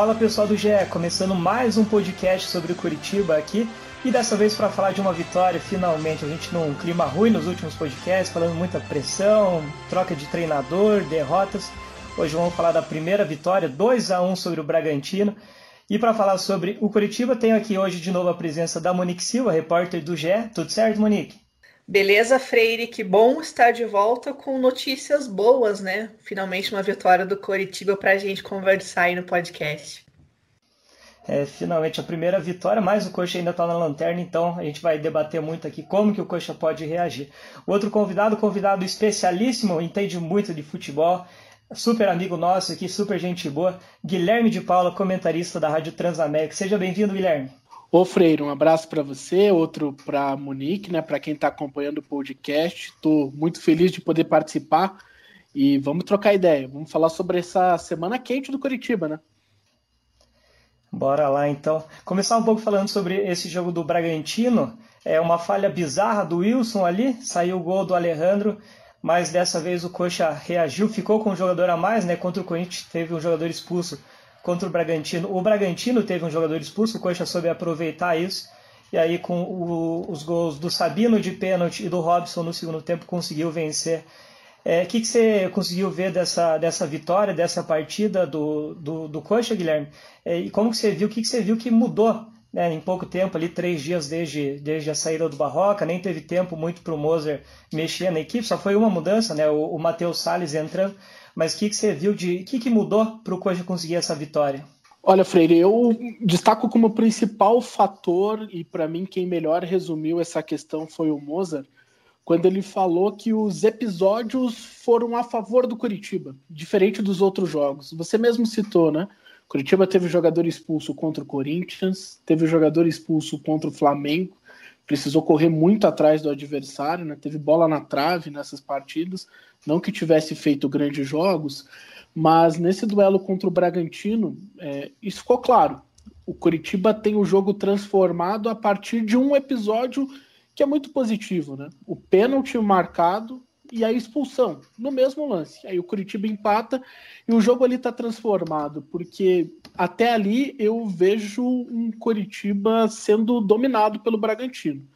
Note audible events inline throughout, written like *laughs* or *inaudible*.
Fala pessoal do GE, começando mais um podcast sobre o Curitiba aqui e dessa vez para falar de uma vitória, finalmente. A gente num clima ruim nos últimos podcasts, falando muita pressão, troca de treinador, derrotas. Hoje vamos falar da primeira vitória, 2 a 1 sobre o Bragantino. E para falar sobre o Curitiba, tenho aqui hoje de novo a presença da Monique Silva, repórter do GE. Tudo certo, Monique? Beleza, Freire, que bom estar de volta com notícias boas, né? Finalmente uma vitória do Coritiba para a gente conversar aí no podcast. É, finalmente a primeira vitória, mas o Coxa ainda está na lanterna, então a gente vai debater muito aqui como que o Coxa pode reagir. Outro convidado, convidado especialíssimo, entende muito de futebol, super amigo nosso aqui, super gente boa, Guilherme de Paula, comentarista da Rádio Transamérica. Seja bem-vindo, Guilherme. Ô Freire, um abraço para você, outro para Monique, né? Para quem está acompanhando o podcast. Estou muito feliz de poder participar e vamos trocar ideia. Vamos falar sobre essa semana quente do Curitiba, né? Bora lá então. Começar um pouco falando sobre esse jogo do Bragantino. É uma falha bizarra do Wilson ali, saiu o gol do Alejandro, mas dessa vez o Coxa reagiu, ficou com um jogador a mais, né? Contra o Corinthians teve um jogador expulso contra o Bragantino. O Bragantino teve um jogador expulso, o Coxa soube aproveitar isso. E aí, com o, os gols do Sabino de pênalti e do Robson no segundo tempo, conseguiu vencer. O é, que, que você conseguiu ver dessa, dessa vitória, dessa partida do, do, do Coxa, Guilherme? É, e como que você viu? O que, que você viu que mudou né, em pouco tempo, ali três dias desde, desde a saída do Barroca? Nem teve tempo muito para o Moser mexer na equipe, só foi uma mudança, né? O, o Matheus Salles entrando. Mas o que, que você viu de. O que, que mudou para o Coxa conseguir essa vitória? Olha, Freire, eu destaco como principal fator, e para mim quem melhor resumiu essa questão foi o Mozart, quando ele falou que os episódios foram a favor do Curitiba, diferente dos outros jogos. Você mesmo citou, né? Curitiba teve jogador expulso contra o Corinthians, teve jogador expulso contra o Flamengo, precisou correr muito atrás do adversário, né? teve bola na trave nessas partidas, não que tivesse feito grandes jogos, mas nesse duelo contra o Bragantino, é, isso ficou claro. O Curitiba tem o jogo transformado a partir de um episódio que é muito positivo, né? O pênalti marcado e a expulsão no mesmo lance. Aí o Curitiba empata e o jogo ali está transformado, porque até ali eu vejo um Curitiba sendo dominado pelo Bragantino.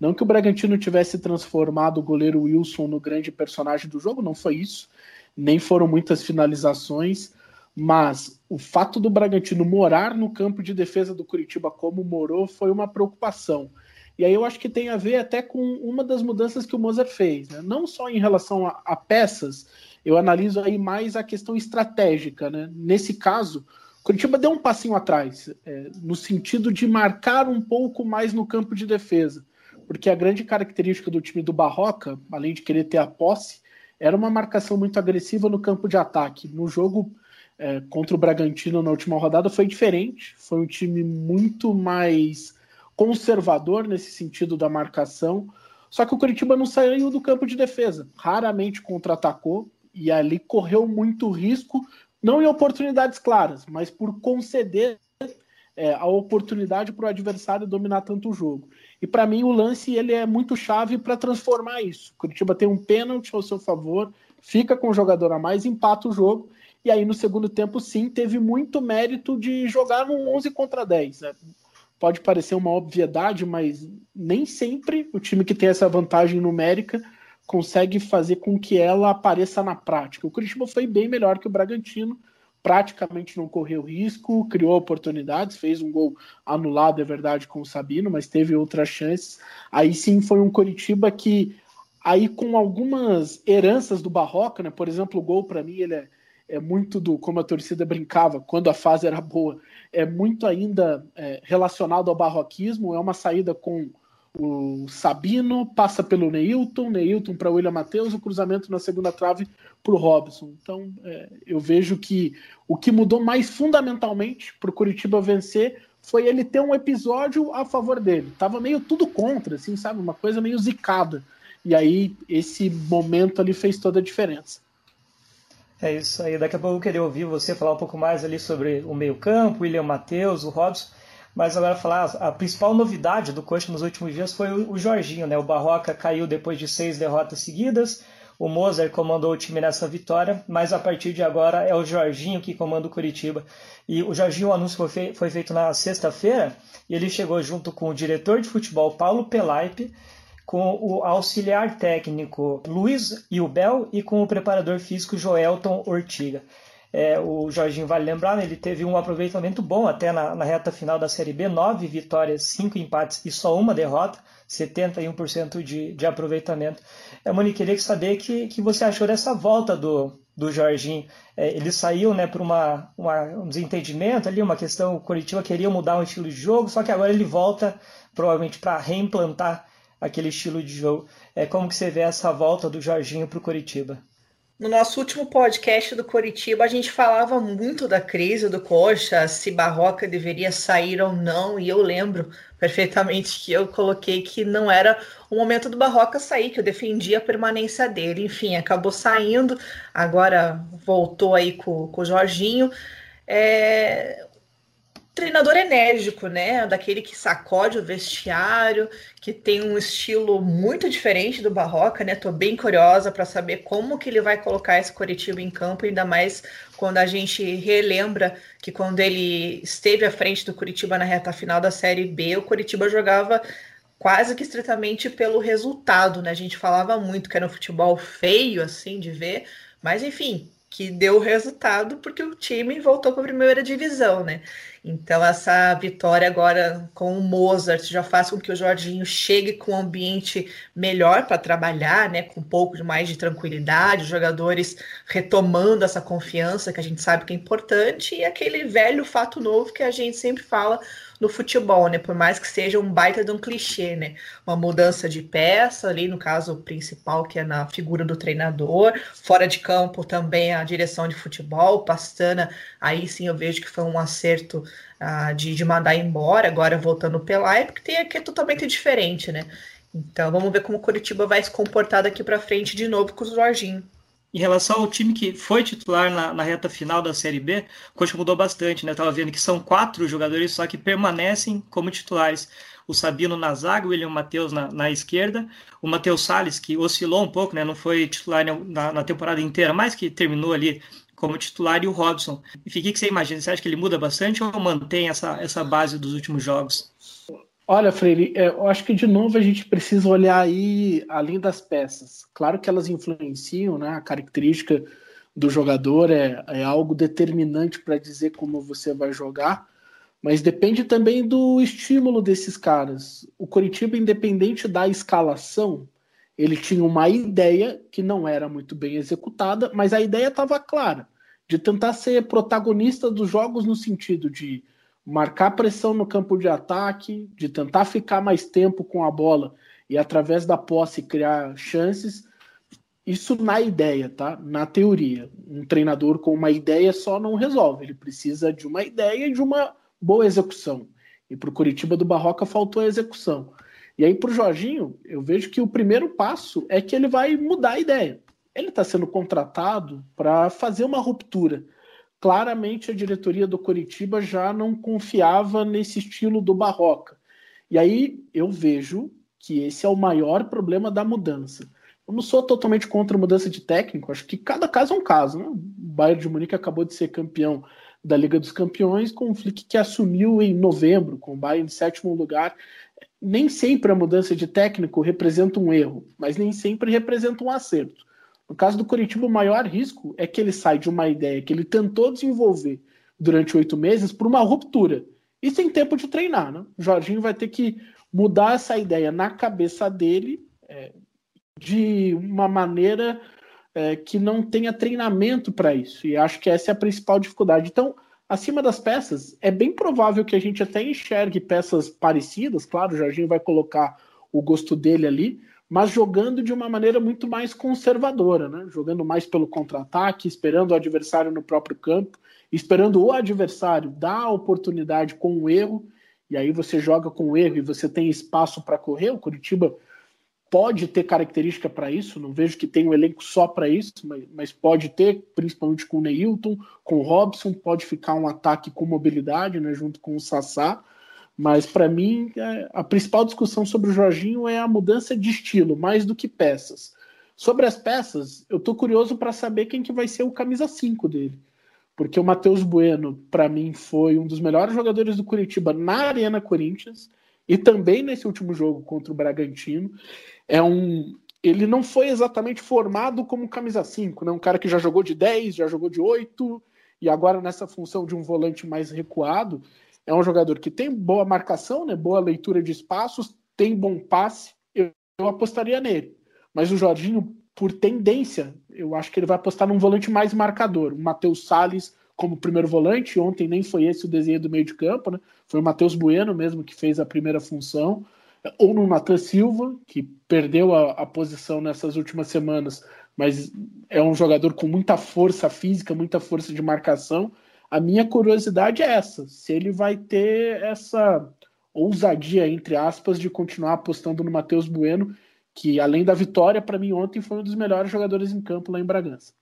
Não que o Bragantino tivesse transformado o goleiro Wilson no grande personagem do jogo, não foi isso. Nem foram muitas finalizações, mas o fato do Bragantino morar no campo de defesa do Curitiba como morou foi uma preocupação. E aí eu acho que tem a ver até com uma das mudanças que o Mozart fez, né? não só em relação a, a, peças, eu analiso aí mais a questão estratégica. Né? Nesse caso, Curitiba deu um passinho atrás, é, no sentido de marcar um pouco mais no campo de defesa, porque a grande característica do time do Barroca, além de querer ter a posse, era uma marcação muito agressiva no campo de ataque. No jogo é, contra o Bragantino na última rodada foi diferente, foi um time muito mais conservador nesse sentido da marcação. Só que o Curitiba não saiu do campo de defesa, raramente contra-atacou e ali correu muito risco, não em oportunidades claras, mas por conceder é, a oportunidade para o adversário dominar tanto o jogo. E para mim o lance ele é muito chave para transformar isso. Curitiba tem um pênalti ao seu favor, fica com o jogador a mais, empata o jogo. E aí no segundo tempo sim teve muito mérito de jogar no 11 contra 10. Né? pode parecer uma obviedade, mas nem sempre o time que tem essa vantagem numérica consegue fazer com que ela apareça na prática. O Curitiba foi bem melhor que o Bragantino, praticamente não correu risco, criou oportunidades, fez um gol anulado, é verdade, com o Sabino, mas teve outras chances. Aí sim foi um Curitiba que, aí com algumas heranças do Barroca, né? por exemplo, o gol para mim ele é, é muito do, como a torcida brincava, quando a fase era boa, é muito ainda é, relacionado ao barroquismo, é uma saída com o Sabino, passa pelo Neilton, Neilton para William Matheus, o cruzamento na segunda trave para o Robson. Então é, eu vejo que o que mudou mais fundamentalmente para o Curitiba vencer foi ele ter um episódio a favor dele. Tava meio tudo contra, assim, sabe? Uma coisa meio zicada. E aí esse momento ali fez toda a diferença. É isso aí. Daqui a pouco eu queria ouvir você falar um pouco mais ali sobre o meio-campo, William Matheus, o Robson. Mas agora falar a principal novidade do Coxa nos últimos dias foi o Jorginho, né? O Barroca caiu depois de seis derrotas seguidas. O Mozart comandou o time nessa vitória, mas a partir de agora é o Jorginho que comanda o Curitiba. E o Jorginho, o anúncio foi, feito na sexta-feira, e ele chegou junto com o diretor de futebol Paulo Pelaipe, com o auxiliar técnico Luiz Ilbel e com o preparador físico Joelton Ortiga. É, o Jorginho vale lembrar, né, ele teve um aproveitamento bom até na, na, reta final da Série B, nove vitórias, cinco empates e só uma derrota, 71% de, de aproveitamento. É, Monique, queria saber que, que você achou dessa volta do, do Jorginho. É, ele saiu né, por uma, uma, um desentendimento ali, uma questão, o Curitiba queria mudar o estilo de jogo, só que agora ele volta provavelmente para reimplantar aquele estilo de jogo. É, como que você vê essa volta do Jorginho para o Curitiba? No nosso último podcast do Coritiba, a gente falava muito da crise do Coxa, se Barroca deveria sair ou não, e eu lembro perfeitamente que eu coloquei que não era o momento do Barroca sair, que eu defendia a permanência dele. Enfim, acabou saindo, agora voltou aí com, com o Jorginho. É, treinador enérgico, né? Daquele que sacode o vestiário, que tem um estilo muito diferente do Barroca, né? Tô bem curiosa para saber como que ele vai colocar esse Coritiba em campo, ainda mais quando a gente relembra que quando ele esteve à frente do Curitiba na reta final da Série B, o Curitiba jogava quase que estritamente pelo resultado, né? A gente falava muito que era um futebol feio assim de ver, mas enfim, que deu resultado porque o time voltou para a primeira divisão, né? Então, essa vitória agora com o Mozart já faz com que o Jorginho chegue com um ambiente melhor para trabalhar, né? Com um pouco mais de tranquilidade, os jogadores retomando essa confiança que a gente sabe que é importante, e aquele velho fato novo que a gente sempre fala no futebol, né? Por mais que seja um baita de um clichê, né? Uma mudança de peça ali, no caso principal, que é na figura do treinador, fora de campo também a direção de futebol, Pastana, aí sim eu vejo que foi um acerto uh, de, de mandar embora, agora voltando pela porque tem aqui é totalmente diferente, né? Então vamos ver como o Curitiba vai se comportar daqui para frente de novo com o Jorginho. Em relação ao time que foi titular na, na reta final da Série B, o coach mudou bastante, né? Eu tava vendo que são quatro jogadores só que permanecem como titulares. O Sabino na zaga, o William Matheus na, na, esquerda, o Matheus Salles, que oscilou um pouco, né? Não foi titular na, na temporada inteira, mas que terminou ali como titular, e o Robson. Enfim, o que você imagina? Você acha que ele muda bastante ou mantém essa, essa base dos últimos jogos? Olha, Freire, é, eu acho que de novo a gente precisa olhar aí além das peças. Claro que elas influenciam, né? A característica do jogador é, é algo determinante para dizer como você vai jogar, mas depende também do estímulo desses caras. O Coritiba, independente da escalação, ele tinha uma ideia que não era muito bem executada, mas a ideia estava clara, de tentar ser protagonista dos jogos no sentido de marcar pressão no campo de ataque, de tentar ficar mais tempo com a bola e através da posse criar chances. Isso na ideia, tá? Na teoria. Um treinador com uma ideia só não resolve. Ele precisa de uma ideia e de uma boa execução. E para o Curitiba do Barroca faltou a execução. E aí para o Jorginho, eu vejo que o primeiro passo é que ele vai mudar a ideia. Ele está sendo contratado para fazer uma ruptura claramente a diretoria do Coritiba já não confiava nesse estilo do Barroca. E aí eu vejo que esse é o maior problema da mudança. Eu não sou totalmente contra a mudança de técnico, acho que cada caso é um caso. Né? O Bayern de Munique acabou de ser campeão da Liga dos Campeões com o Flick que assumiu em novembro, com o Bayern em sétimo lugar. Nem sempre a mudança de técnico representa um erro, mas nem sempre representa um acerto. No caso do Curitiba, o maior risco é que ele sai de uma ideia que ele tentou desenvolver durante oito meses por uma ruptura. E sem tempo de treinar, né? O Jorginho vai ter que mudar essa ideia na cabeça dele é, de uma maneira é, que não tenha treinamento para isso. E acho que essa é a principal dificuldade. Então, acima das peças, é bem provável que a gente até enxergue peças parecidas. Claro, o Jorginho vai colocar o gosto dele ali, mas jogando de uma maneira muito mais conservadora, né? jogando mais pelo contra-ataque, esperando o adversário no próprio campo, esperando o adversário dar a oportunidade com o erro, e aí você joga com o erro e você tem espaço para correr. O Curitiba pode ter característica para isso, não vejo que tem um elenco só para isso, mas, mas, pode ter, principalmente com o Neilton, com o Robson, pode ficar um ataque com mobilidade, né, junto com o Sassá. Mas para mim, é, a principal discussão sobre o Jorginho é a mudança de estilo, mais do que peças. Sobre as peças, eu tô curioso para saber quem que vai ser o camisa 5 dele. Porque o Matheus Bueno, para mim, foi um dos melhores jogadores do Curitiba na Arena Corinthians e também nesse último jogo contra o Bragantino. É um, ele não foi exatamente formado como camisa 5, né? um cara que já jogou de 10, já jogou de 8, e agora nessa função de um volante mais recuado. É um jogador que tem boa marcação, né? boa leitura de espaços, tem bom passe. Eu, eu apostaria nele. Mas o Jorginho, por tendência, eu acho que ele vai apostar num volante mais marcador. O Matheus Salles como primeiro volante. Ontem nem foi esse o desenho do meio de campo, né? Foi o Matheus Bueno mesmo que fez a primeira função ou no Nathan Silva, que perdeu a, a, posição nessas últimas semanas, mas é um jogador com muita força física, muita força de marcação. A minha curiosidade é essa: se ele vai ter essa ousadia, entre aspas, de continuar apostando no Matheus Bueno, que além da vitória, para mim ontem foi um dos melhores jogadores em campo lá em Bragança.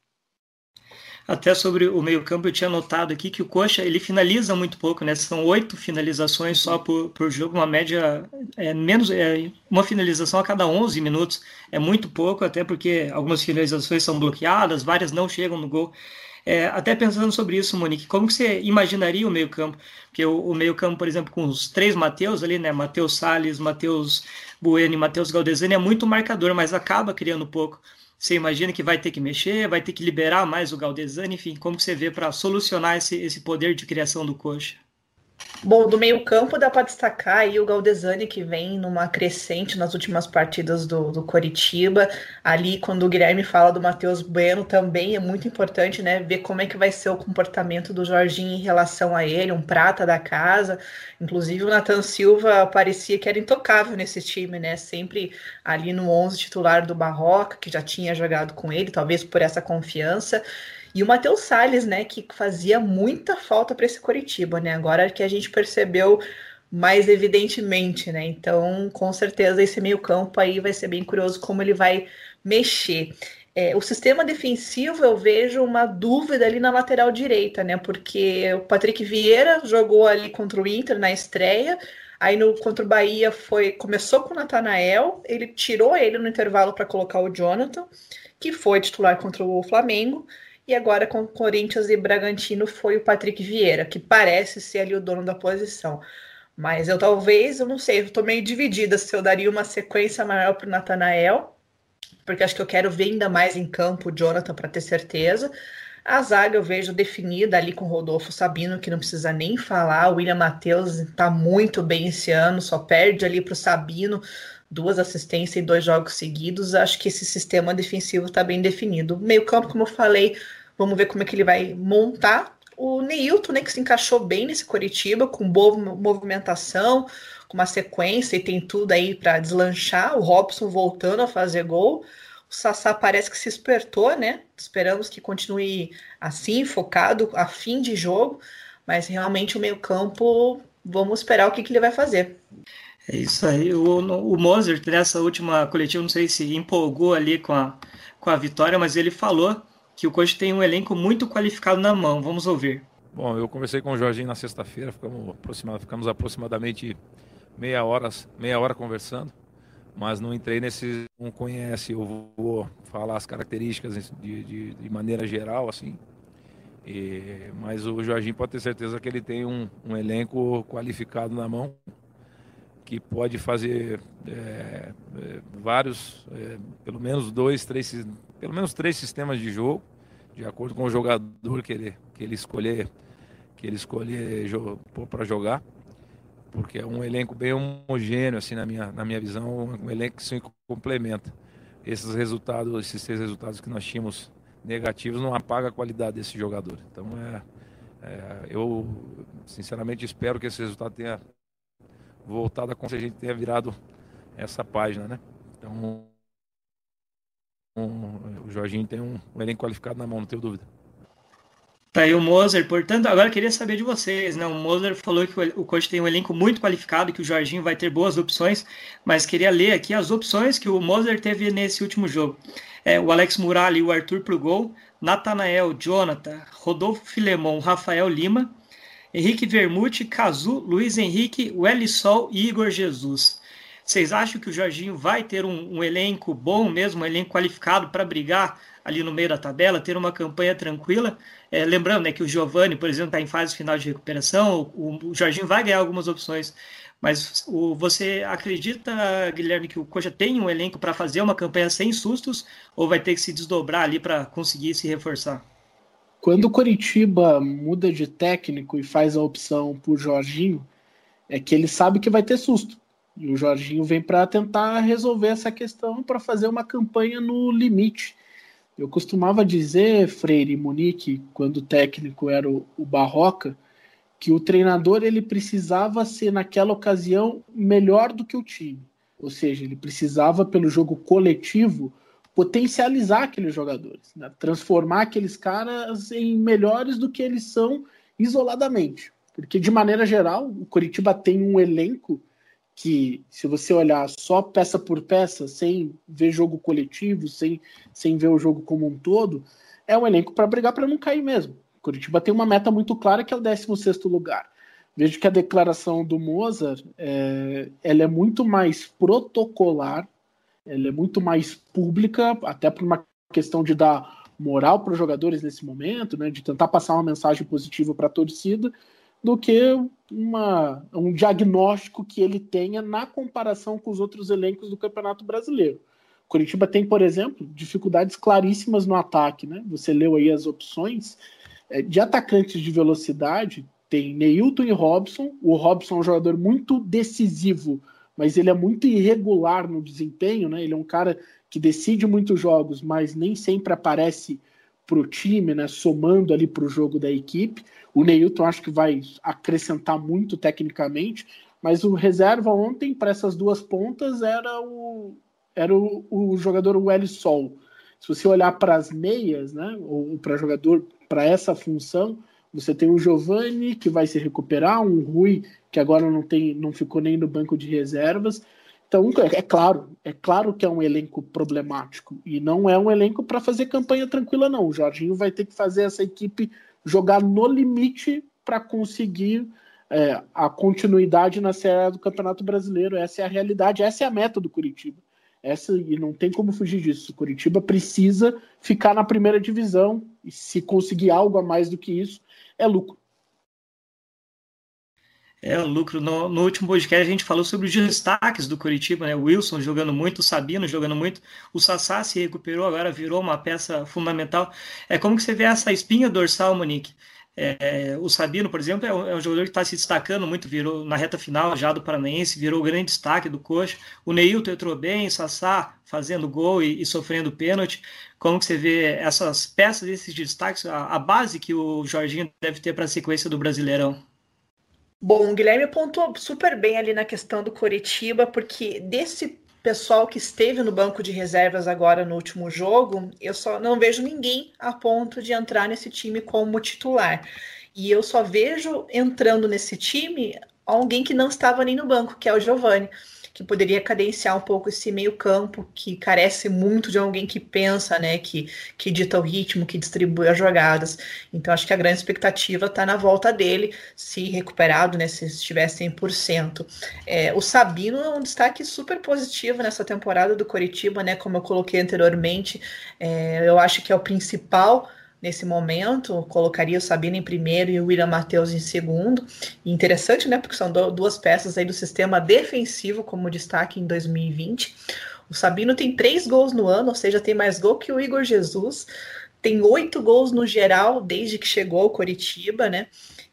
Até sobre o meio-campo, eu tinha notado aqui que o Coxa ele finaliza muito pouco, né? São oito finalizações só por, por jogo, uma média é menos, é uma finalização a cada 11 minutos. É muito pouco, até porque algumas finalizações são bloqueadas, várias não chegam no gol. É, até pensando sobre isso, Monique, como que você imaginaria o meio-campo? Porque o, o meio-campo, por exemplo, com os três Mateus ali, né? Mateus Salles, Mateus Bueno e Mateus Galdesani é muito marcador, mas acaba criando pouco. Você imagina que vai ter que mexer, vai ter que liberar mais o Galdesani, enfim, como que você vê para solucionar esse, esse poder de criação do coxa? Bom, do meio-campo dá para destacar aí o Galdesani, que vem numa crescente nas últimas partidas do, do Coritiba. Ali, quando o Guilherme fala do Matheus Bueno, também é muito importante, né? Ver como é que vai ser o comportamento do Jorginho em relação a ele, um prata da casa. Inclusive, o Nathan Silva parecia que era intocável nesse time, né? Sempre ali no 11 titular do Barroca, que já tinha jogado com ele, talvez por essa confiança. E o Matheus Salles, né, que fazia muita falta para esse Coritiba, né? Agora que a gente percebeu mais evidentemente, né? Então, com certeza, esse meio-campo aí vai ser bem curioso como ele vai mexer. É, o sistema defensivo eu vejo uma dúvida ali na lateral direita, né? Porque o Patrick Vieira jogou ali contra o Inter na estreia, aí no contra o Bahia foi começou com o Natanael, ele tirou ele no intervalo para colocar o Jonathan, que foi titular contra o Flamengo. E agora com Corinthians e Bragantino foi o Patrick Vieira, que parece ser ali o dono da posição. Mas eu talvez, eu não sei, eu tô meio dividida se eu daria uma sequência maior para o Natanael, porque acho que eu quero ver ainda mais em campo o Jonathan para ter certeza. A zaga eu vejo definida ali com Rodolfo Sabino, que não precisa nem falar. O William Matheus está muito bem esse ano, só perde ali para o Sabino duas assistências em dois jogos seguidos. Acho que esse sistema defensivo está bem definido. Meio campo, como eu falei, Vamos ver como é que ele vai montar. O Neilton, né, que se encaixou bem nesse Coritiba, com boa movimentação, com uma sequência e tem tudo aí para deslanchar. O Robson voltando a fazer gol. O Sassá parece que se espertou, né? Esperamos que continue assim, focado, a fim de jogo. Mas realmente o meio-campo, vamos esperar o que, que ele vai fazer. É isso aí. O, o Mozart, nessa última coletiva, não sei se empolgou ali com a, com a vitória, mas ele falou que o coach tem um elenco muito qualificado na mão. Vamos ouvir. Bom, eu conversei com o Jorginho na sexta-feira, ficamos, aproximado, ficamos aproximadamente meia hora, meia hora conversando, mas não entrei nesse. Não conhece, eu vou falar as características de, de, de maneira geral, assim. E, mas o Jorginho pode ter certeza que ele tem um, um elenco qualificado na mão que pode fazer é, é, vários, é, pelo menos dois, três, pelo menos três sistemas de jogo, de acordo com o jogador que ele, que ele escolher, que ele escolher para jogar, porque é um elenco bem homogêneo assim na minha, na minha visão, um elenco que se complementa. Esses resultados, esses seis resultados que nós tínhamos negativos não apaga a qualidade desse jogador. Então é, é eu sinceramente espero que esse resultado tenha voltada como se a gente tenha virado essa página, né? Então, o Jorginho tem um, um elenco qualificado na mão, não tenho dúvida. Tá aí o Moser, portanto, agora queria saber de vocês, né? O Moser falou que o coach tem um elenco muito qualificado, que o Jorginho vai ter boas opções, mas queria ler aqui as opções que o Moser teve nesse último jogo. É, o Alex Muralha e o Arthur pro gol, Natanael, Jonathan, Rodolfo Filemon, Rafael Lima, Henrique Vermute, Cazu, Luiz Henrique, Welly Sol e Igor Jesus. Vocês acham que o Jorginho vai ter um, um elenco bom mesmo, um elenco qualificado para brigar ali no meio da tabela, ter uma campanha tranquila? É, lembrando né, que o Giovani, por exemplo, está em fase final de recuperação, o, o Jorginho vai ganhar algumas opções. Mas o, você acredita, Guilherme, que o Coxa tem um elenco para fazer uma campanha sem sustos ou vai ter que se desdobrar ali para conseguir se reforçar? Quando o Coritiba muda de técnico e faz a opção por Jorginho, é que ele sabe que vai ter susto. E o Jorginho vem para tentar resolver essa questão para fazer uma campanha no limite. Eu costumava dizer, Freire e Munique, quando o técnico era o, o Barroca, que o treinador ele precisava ser naquela ocasião melhor do que o time. Ou seja, ele precisava pelo jogo coletivo potencializar aqueles jogadores, né? transformar aqueles caras em melhores do que eles são isoladamente. Porque de maneira geral, o Curitiba tem um elenco que, se você olhar só peça por peça, sem ver jogo coletivo, sem, sem ver o jogo como um todo, é um elenco para brigar para não cair mesmo. Curitiba tem uma meta muito clara que é o 16 lugar. Vejo que a declaração do Mozart é, ela é muito mais protocolar, ela é muito mais pública, até por uma questão de dar moral para os jogadores nesse momento, né, de tentar passar uma mensagem positiva para a torcida, do que uma, um diagnóstico que ele tenha na comparação com os outros elencos do Campeonato Brasileiro. Curitiba tem, por exemplo, dificuldades claríssimas no ataque, né? Você leu aí as opções. É, de atacantes de velocidade, tem Neilton e Robson. O Robson é um jogador muito decisivo, mas ele é muito irregular no desempenho, né? Ele é um cara que decide muitos jogos, mas nem sempre aparece para o time, né? Somando ali para o jogo da equipe. O Neilton acho que vai acrescentar muito tecnicamente, mas o reserva ontem para essas duas pontas era o era o, o jogador Welly. Se você olhar para as meias, né, ou para jogador para essa função, você tem o Giovani que vai se recuperar, um Rui que agora não tem, não ficou nem no banco de reservas. Então, é, é claro, é claro que é um elenco problemático e não é um elenco para fazer campanha tranquila não. O Jorginho vai ter que fazer essa equipe jogar no limite para conseguir é, a continuidade na série do Campeonato Brasileiro. Essa é a realidade, essa é a meta do Curitiba. Essa e não tem como fugir disso. Curitiba precisa ficar na primeira divisão e se conseguir algo a mais do que isso, é lucro. É, lucro. No, no, último podcast a gente falou sobre os destaques do Curitiba, né? O Wilson jogando muito, o Sabino jogando muito, o Sassá se recuperou, agora virou uma peça fundamental. É como que você vê essa espinha dorsal, Monique? É, o Sabino, por exemplo, é um, é um jogador que está se destacando muito, virou na reta final já do Paranaense, virou o grande destaque do Coxa. O Neilton entrou bem, o Sassá fazendo gol e, e, sofrendo pênalti. Como que você vê essas peças, esses destaques, a, a base que o Jorginho deve ter para a sequência do Brasileirão? Bom, o Guilherme pontuou super bem ali na questão do Coritiba, porque desse pessoal que esteve no banco de reservas agora no último jogo, eu só não vejo ninguém a ponto de entrar nesse time como titular. E eu só vejo entrando nesse time alguém que não estava nem no banco, que é o Giovani que poderia cadenciar um pouco esse meio-campo que carece muito de alguém que pensa, né, que, que dita o ritmo, que distribui as jogadas. Então acho que a grande expectativa está na volta dele, se recuperado, né, se estiver 100%. É, o Sabino é um destaque super positivo nessa temporada do Coritiba, né, como eu coloquei anteriormente, é, eu acho que é o principal nesse momento, colocaria o Sabino em primeiro e o William Matheus em segundo. E interessante, né? Porque são duas peças aí do sistema defensivo como destaque em 2020. O Sabino tem três gols no ano, ou seja, tem mais gol que o Igor Jesus. Tem oito gols no geral desde que chegou ao Coritiba, né?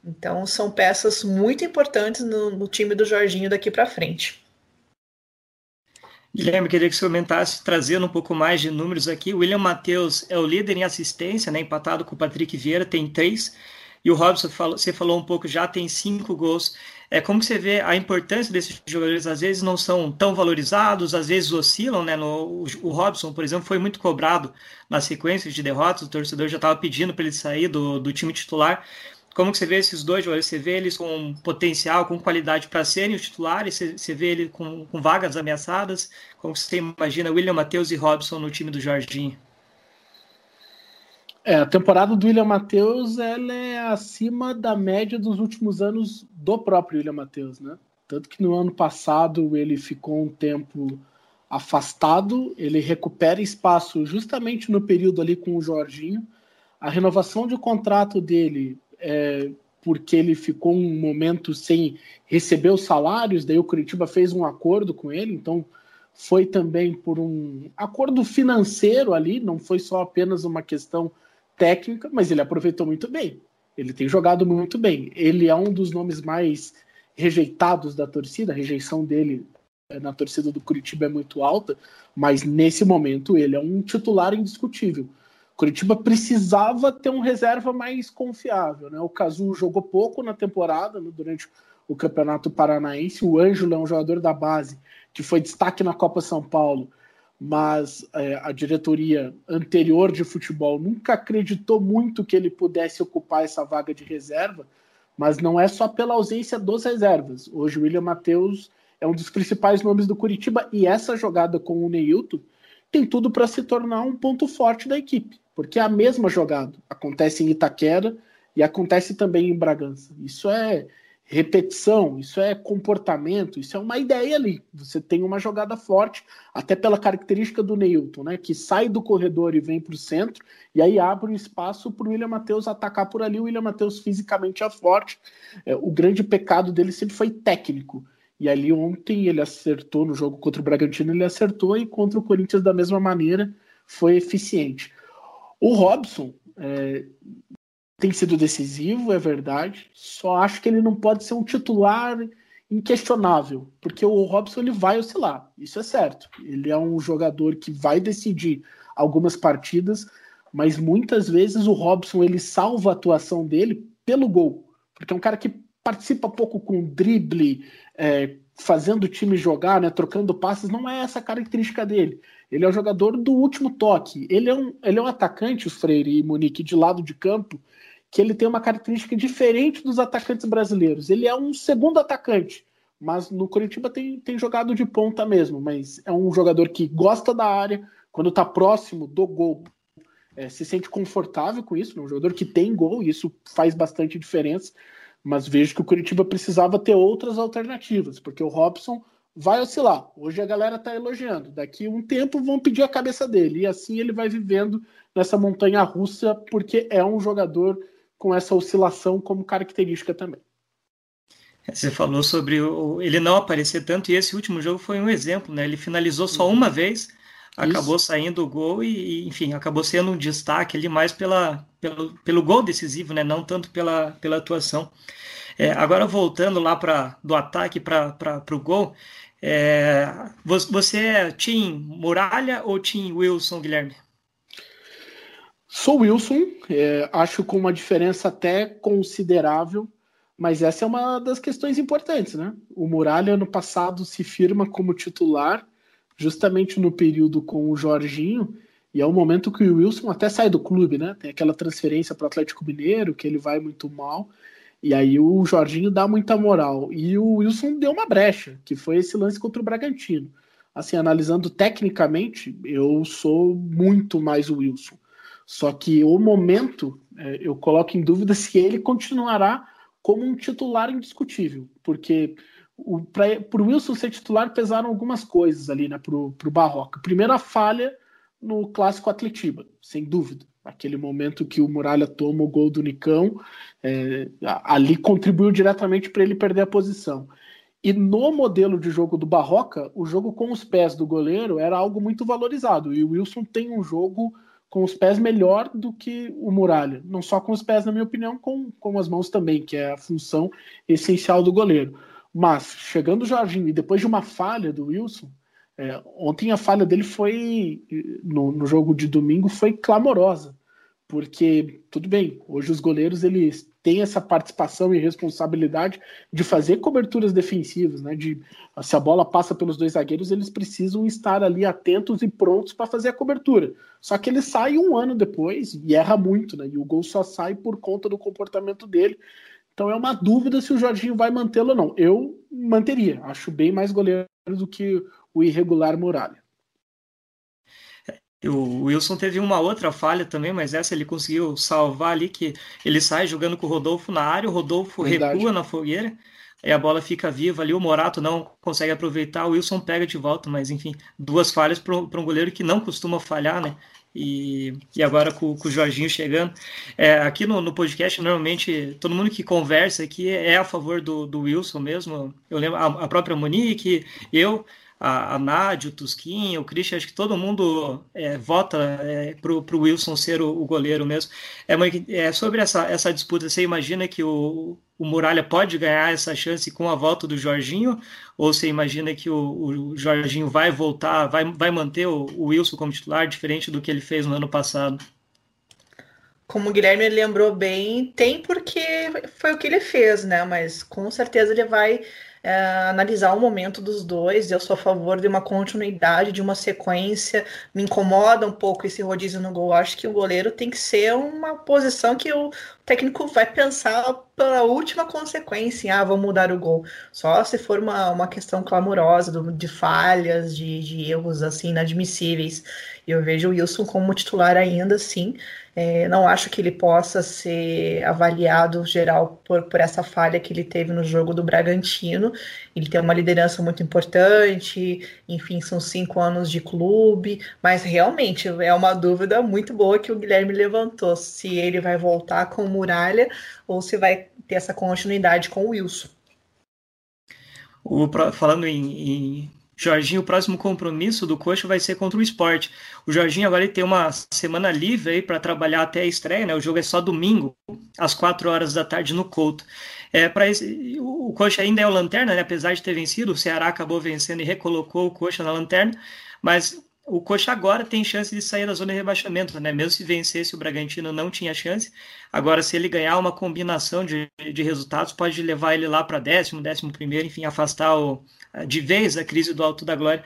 Então são peças muito importantes no, no time do Jorginho daqui para frente. Guilherme, queria que você comentasse, trazendo um pouco mais de números aqui. O William Matheus é o líder em assistência, né, empatado com o Patrick Vieira, tem três. E o Robson, você falou um pouco, já tem cinco gols. É como que você vê a importância desses jogadores, às vezes não são tão valorizados, às vezes oscilam, né? No, o Robson, por exemplo, foi muito cobrado na sequência de derrotas, o torcedor já estava pedindo para ele sair do, do time titular. Como que você vê esses dois jogadores? Você vê eles com potencial, com qualidade para serem os titulares? Você, você vê ele com, com, vagas ameaçadas? Como você imagina William Matheus e Robson no time do Jorginho? É, a temporada do William Matheus ela é acima da média dos últimos anos do próprio William Matheus, né? Tanto que no ano passado ele ficou um tempo afastado, ele recupera espaço justamente no período ali com o Jorginho. A renovação de contrato dele é porque ele ficou um momento sem receber os salários, daí o Curitiba fez um acordo com ele, então foi também por um acordo financeiro ali, não foi só apenas uma questão técnica, mas ele aproveitou muito bem. Ele tem jogado muito bem. Ele é um dos nomes mais rejeitados da torcida, a rejeição dele é, na torcida do Curitiba é muito alta, mas nesse momento ele é um titular indiscutível. Curitiba precisava ter um reserva mais confiável, né? O Cazu jogou pouco na temporada, né, durante o Campeonato Paranaense. O Ângelo é um jogador da base que foi destaque na Copa São Paulo, mas é, a diretoria anterior de futebol nunca acreditou muito que ele pudesse ocupar essa vaga de reserva. Mas não é só pela ausência dos reservas. Hoje o William Matheus é um dos principais nomes do Curitiba e essa jogada com o Neilton tem tudo para se tornar um ponto forte da equipe, porque é a mesma jogada acontece em Itaquera e acontece também em Bragança. Isso é repetição, isso é comportamento, isso é uma ideia ali. Você tem uma jogada forte, até pela característica do Neilton, né? Que sai do corredor e vem para o centro, e aí abre um espaço para o William Matheus atacar por ali. O William Matheus fisicamente é forte. É, o grande pecado dele sempre foi técnico. E ali ontem ele acertou no jogo contra o Bragantino, ele acertou e contra o Corinthians da mesma maneira foi eficiente. O Robson é, tem sido decisivo, é verdade. Só acho que ele não pode ser um titular inquestionável, porque o Robson ele vai oscilar, isso é certo. Ele é um jogador que vai decidir algumas partidas, mas muitas vezes o Robson ele salva a atuação dele pelo gol, porque é um cara que participa pouco com drible, é, fazendo o time jogar, né, trocando passes, não é essa a característica dele. Ele é o jogador do último toque. Ele é um, ele é um atacante, Freire e Monique, de lado de campo, que ele tem uma característica diferente dos atacantes brasileiros. Ele é um segundo atacante, mas no Curitiba tem, tem jogado de ponta mesmo. Mas é um jogador que gosta da área, quando está próximo do gol, é, se sente confortável com isso. É um jogador que tem gol, e isso faz bastante diferença mas vejo que o Curitiba precisava ter outras alternativas, porque o Robson vai oscilar. Hoje a galera está elogiando, daqui a um tempo vão pedir a cabeça dele, e assim ele vai vivendo nessa montanha russa, porque é um jogador com essa oscilação como característica também. Você falou sobre o, ele não aparecer tanto, e esse último jogo foi um exemplo, né? Ele finalizou só uma vez, acabou Isso. saindo o gol e, enfim, acabou sendo um destaque ali mais pela, pelo, pelo gol decisivo, né? Não tanto pela, pela atuação. É, agora voltando lá para do ataque para o gol, é, você é Tim Muralha ou Tim Wilson, Guilherme? Sou Wilson, é, acho com uma diferença até considerável, mas essa é uma das questões importantes, né? O Muralha no passado se firma como titular justamente no período com o Jorginho, e é o momento que o Wilson até sai do clube, né? Tem aquela transferência para o Atlético Mineiro, que ele vai muito mal, e aí o Jorginho dá muita moral. E o Wilson deu uma brecha, que foi esse lance contra o Bragantino. Assim, analisando tecnicamente, eu sou muito mais o Wilson. Só que o momento, é, eu coloco em dúvida se ele continuará como um titular indiscutível, porque para o Wilson ser titular pesaram algumas coisas ali, né, para o Barroca. Primeira falha no clássico Atletiba, sem dúvida. Aquele momento que o Muralha toma o gol do Nicão, é, ali contribuiu diretamente para ele perder a posição. E no modelo de jogo do Barroca, o jogo com os pés do goleiro era algo muito valorizado. E o Wilson tem um jogo com os pés melhor do que o Muralha. Não só com os pés, na minha opinião, com, com as mãos também, que é a função essencial do goleiro. Mas, chegando o Jorginho e depois de uma falha do Wilson, é, ontem a falha dele foi, no, no, jogo de domingo, foi clamorosa. Porque, tudo bem, hoje os goleiros eles têm essa participação e responsabilidade de fazer coberturas defensivas, né? De, se a bola passa pelos dois zagueiros, eles precisam estar ali atentos e prontos para fazer a cobertura. Só que ele sai um ano depois e erra muito, né? E o gol só sai por conta do comportamento dele. Então é uma dúvida se o Jorginho vai mantê-lo ou não. Eu manteria. Acho bem mais goleiro do que o irregular Muralha. O Wilson teve uma outra falha também, mas essa ele conseguiu salvar ali, que ele sai jogando com o Rodolfo na área, o Rodolfo Verdade. recua na fogueira, e a bola fica viva ali, o Morato não consegue aproveitar, o Wilson pega de volta, mas enfim, duas falhas para um goleiro que não costuma falhar, né? E, e agora com, com o Jorginho chegando. É, aqui no, no, podcast, normalmente, todo mundo que conversa aqui é a favor do, do Wilson mesmo. Eu lembro a, a própria Monique, eu, a, a Nádia, o Tusquinho, o Christian, acho que todo mundo é, vota é, para o Wilson ser o, o, goleiro mesmo. É, é, sobre essa, essa disputa, você imagina que o, o Muralha pode ganhar essa chance com a volta do Jorginho? Ou você imagina que o, o Jorginho vai voltar, vai, vai manter o, o, Wilson como titular, diferente do que ele fez no ano passado? Como o Guilherme lembrou bem, tem porque foi o que ele fez, né? Mas com certeza ele vai é, analisar o momento dos dois. Eu sou a favor de uma continuidade, de uma sequência. Me incomoda um pouco esse rodízio no gol. Acho que o goleiro tem que ser uma posição que o técnico vai pensar pela última consequência. Ah, vou mudar o gol. Só se for uma, uma questão clamorosa de falhas, de, de erros assim inadmissíveis. Eu vejo o Wilson como titular ainda, sim. É, não acho que ele possa ser avaliado geral por, por essa falha que ele teve no jogo do Bragantino. Ele tem uma liderança muito importante, enfim, são cinco anos de clube, mas realmente é uma dúvida muito boa que o Guilherme levantou: se ele vai voltar com o Muralha ou se vai ter essa continuidade com o Wilson. O, falando em, em Jorginho, o próximo compromisso do Coxa vai ser contra o esporte. O Jorginho agora ele tem uma semana livre aí para trabalhar até a estreia, né? O jogo é só domingo, às 4 horas da tarde no Couto. É, para o Coxa ainda é o lanterna, né? apesar de ter vencido, o Ceará acabou vencendo e recolocou o Coxa na lanterna, mas o Coxa agora tem chance de sair da zona de rebaixamento, né? Mesmo se vencesse o Bragantino não tinha chance. Agora, se ele ganhar uma combinação de, de resultados, pode levar ele lá para décimo, décimo primeiro, enfim, afastar o, de vez a crise do alto da glória.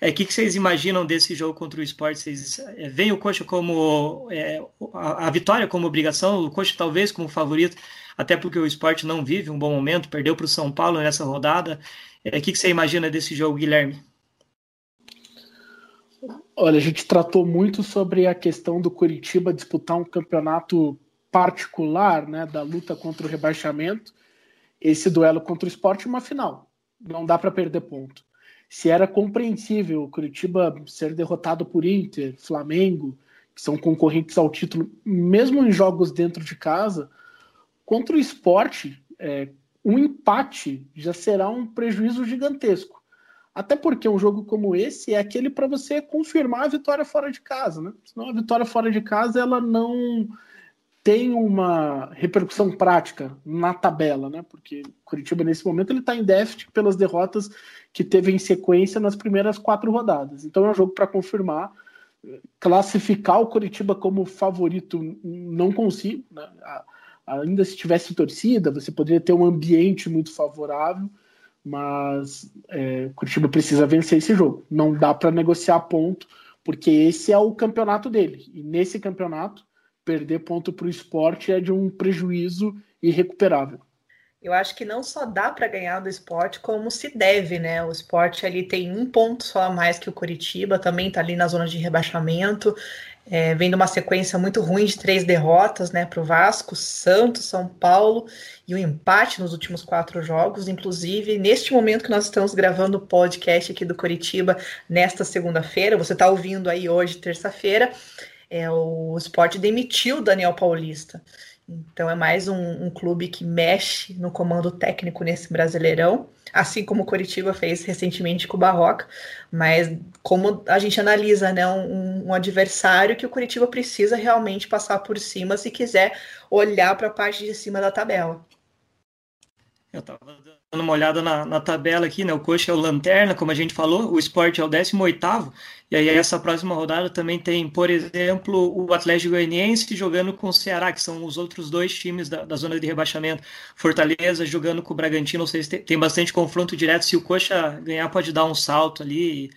O é, que, que, vocês imaginam desse jogo contra o esporte? Vocês é, veem o Coxa como é, a, a, vitória como obrigação, o Coxa talvez como favorito, até porque o esporte não vive um bom momento, perdeu para o São Paulo nessa rodada. É, o que, que você imagina desse jogo, Guilherme? Olha, a gente tratou muito sobre a questão do Curitiba disputar um campeonato particular, né, da luta contra o rebaixamento. Esse duelo contra o esporte uma final não dá para perder ponto. Se era compreensível o Curitiba ser derrotado por Inter, Flamengo, que são concorrentes ao título, mesmo em jogos dentro de casa, contra o esporte, é, um empate já será um prejuízo gigantesco. Até porque um jogo como esse é aquele para você confirmar a vitória fora de casa, né? Senão a vitória fora de casa ela não tem uma repercussão prática na tabela, né? Porque Curitiba nesse momento ele está em déficit pelas derrotas que teve em sequência nas primeiras quatro rodadas. Então é um jogo para confirmar. Classificar o Curitiba como favorito não consigo. Né? Ainda se tivesse torcida, você poderia ter um ambiente muito favorável, mas é, Curitiba precisa vencer esse jogo. Não dá para negociar ponto, porque esse é o campeonato dele. E nesse campeonato perder ponto para o esporte é de um prejuízo irrecuperável. Eu acho que não só dá para ganhar do esporte, como se deve, né? O esporte ali tem um ponto só a mais que o Curitiba, também está ali na zona de rebaixamento, é, vendo uma sequência muito ruim de três derrotas, né? Para o Vasco, Santos, São Paulo e o um empate nos últimos quatro jogos. Inclusive, neste momento que nós estamos gravando o podcast aqui do Curitiba, nesta segunda-feira, você está ouvindo aí hoje, terça-feira, é, o esporte demitiu o Daniel Paulista. Então é mais um, um, clube que mexe no comando técnico nesse Brasileirão, assim como o Coritiba fez recentemente com o Barroca, mas como a gente analisa né, um, um adversário que o Coritiba precisa realmente passar por cima se quiser olhar para a parte de cima da tabela. Eu estava dando uma olhada na, na, tabela aqui, né? O Coxa é o Lanterna, como a gente falou, o Sport é o 18º, e aí essa próxima rodada também tem, por exemplo, o Atlético Goianiense jogando com o Ceará, que são os outros dois times da, da zona de rebaixamento. Fortaleza jogando com o Bragantino, ou seja, tem, tem bastante confronto direto. Se o Coxa ganhar, pode dar um salto ali, e,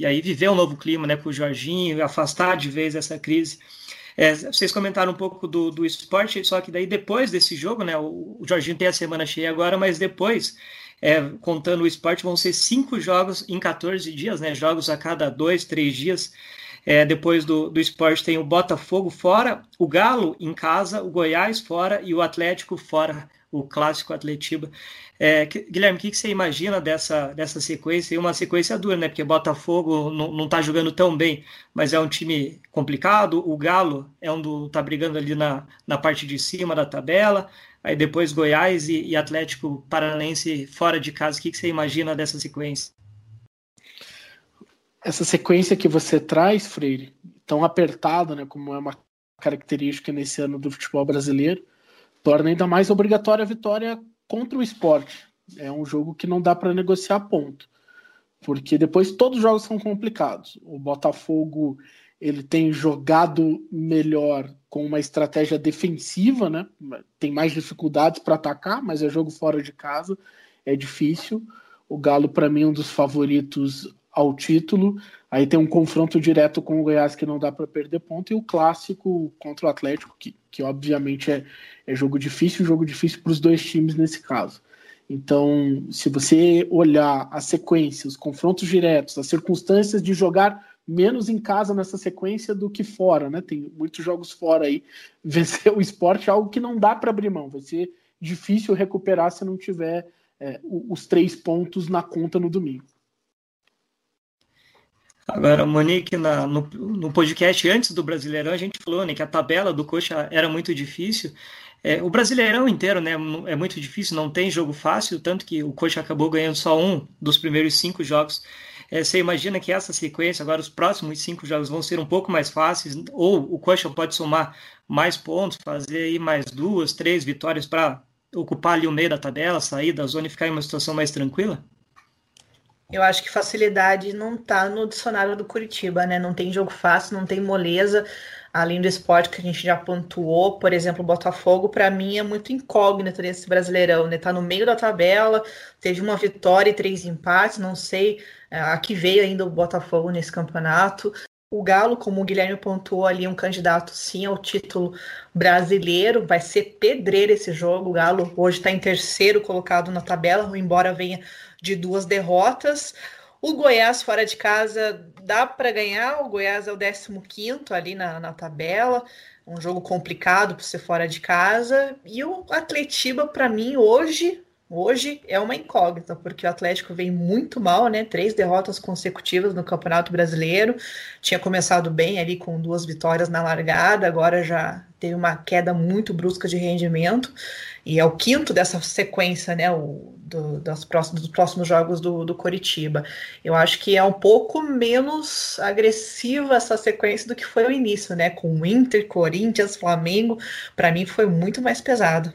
e aí viver um novo clima, né? Com o Jorginho, afastar de vez essa crise. É, vocês comentaram um pouco do, do esporte, só que daí depois desse jogo, né? O, o Jorginho tem a semana cheia agora, mas depois, é, contando o esporte, vão ser cinco jogos em 14 dias, né? Jogos a cada dois, três dias. É, depois do, do esporte tem o Botafogo fora, o Galo em casa, o Goiás fora e o Atlético fora. O clássico Atletiba. É, Guilherme, o que, que, você imagina dessa, dessa sequência? E uma sequência dura, né? Porque Botafogo não está jogando tão bem, mas é um time complicado. O Galo é um do tá brigando ali na, na parte de cima da tabela. Aí depois Goiás e, e Atlético Paranense fora de casa. O que, que você imagina dessa sequência? Essa sequência que você traz, Freire, tão apertada, né, como é uma característica nesse ano do futebol brasileiro, torna ainda mais obrigatória a vitória contra o esporte. É um jogo que não dá para negociar ponto, porque depois todos os jogos são complicados. O Botafogo ele tem jogado melhor com uma estratégia defensiva, né? Tem mais dificuldades para atacar, mas é jogo fora de casa, é difícil. O Galo, para mim, é um dos favoritos ao título. Aí tem um confronto direto com o Goiás que não dá para perder ponto, e o clássico contra o Atlético, que, que obviamente é, é jogo difícil, jogo difícil para os dois times nesse caso. Então, se você olhar a sequência, os confrontos diretos, as circunstâncias de jogar menos em casa nessa sequência do que fora, né? Tem muitos jogos fora aí. *laughs* Vencer o esporte é algo que não dá para abrir mão. Vai ser difícil recuperar se não tiver é, os três pontos na conta no domingo. Agora, Monique, na, no, no, podcast antes do Brasileirão, a gente falou né, que a tabela do Coxa era muito difícil. É, o Brasileirão inteiro né, é muito difícil, não tem jogo fácil, tanto que o Coxa acabou ganhando só um dos primeiros cinco jogos. É, você imagina que essa sequência, agora os próximos cinco jogos vão ser um pouco mais fáceis, ou o Coxa pode somar mais pontos, fazer aí mais duas, três vitórias para ocupar ali o meio da tabela, sair da zona e ficar em uma situação mais tranquila? Eu acho que facilidade não tá no dicionário do Curitiba, né? Não tem jogo fácil, não tem moleza. Além do esporte que a gente já pontuou, por exemplo, o Botafogo, para mim é muito incógnito nesse Brasileirão, né? Tá no meio da tabela, teve uma vitória e três empates, não sei é, a que veio ainda o Botafogo nesse campeonato. O Galo, como o Guilherme pontuou ali, é um candidato sim ao título brasileiro. Vai ser pedreiro esse jogo. O Galo hoje está em terceiro colocado na tabela, embora venha de duas derrotas. O Goiás fora de casa dá para ganhar, o Goiás é o 15 ali na, na tabela, um jogo complicado para ser fora de casa. E o Atletiba, para mim, hoje, hoje é uma incógnita, porque o Atlético vem muito mal, né? Três derrotas consecutivas no Campeonato Brasileiro. Tinha começado bem ali com duas vitórias na largada, agora já teve uma queda muito brusca de rendimento. E é o quinto dessa sequência, né? O, do, das próximos, dos próximos jogos do, do Coritiba. Eu acho que é um pouco menos agressiva essa sequência do que foi o início, né? Com Inter, Corinthians, Flamengo. Para mim foi muito mais pesado.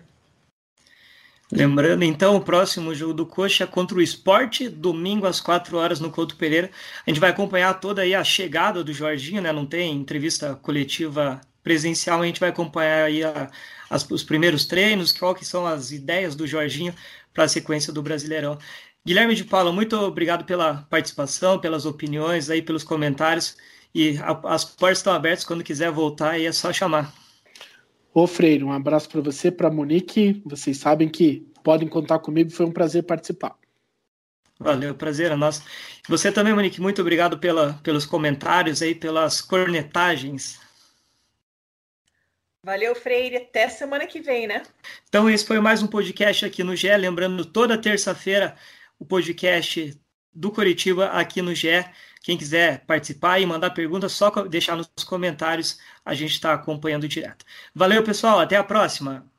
Lembrando, então, o próximo jogo do Coxa contra o Esporte, domingo às 4 horas no Couto Pereira. A gente vai acompanhar toda aí a chegada do Jorginho, né? Não tem entrevista coletiva presencial, a gente vai acompanhar aí a, as, os primeiros treinos, qual que são as ideias do Jorginho para a sequência do Brasileirão. Guilherme de Paula, muito obrigado pela participação, pelas opiniões, aí pelos comentários. E a, as portas estão abertas quando quiser voltar, aí é só chamar. Ô Freire, um abraço para você, para Monique. Vocês sabem que podem contar comigo, foi um prazer participar. Valeu, prazer é nosso. Você também, Monique, muito obrigado pela, pelos comentários aí, pelas cornetagens. Valeu, Freire. Até semana que vem, né? Então, esse foi mais um podcast aqui no GE. Lembrando, toda terça-feira, o podcast do Curitiba aqui no GE. Quem quiser participar e mandar perguntas, só deixar nos comentários. A gente está acompanhando direto. Valeu, pessoal. Até a próxima.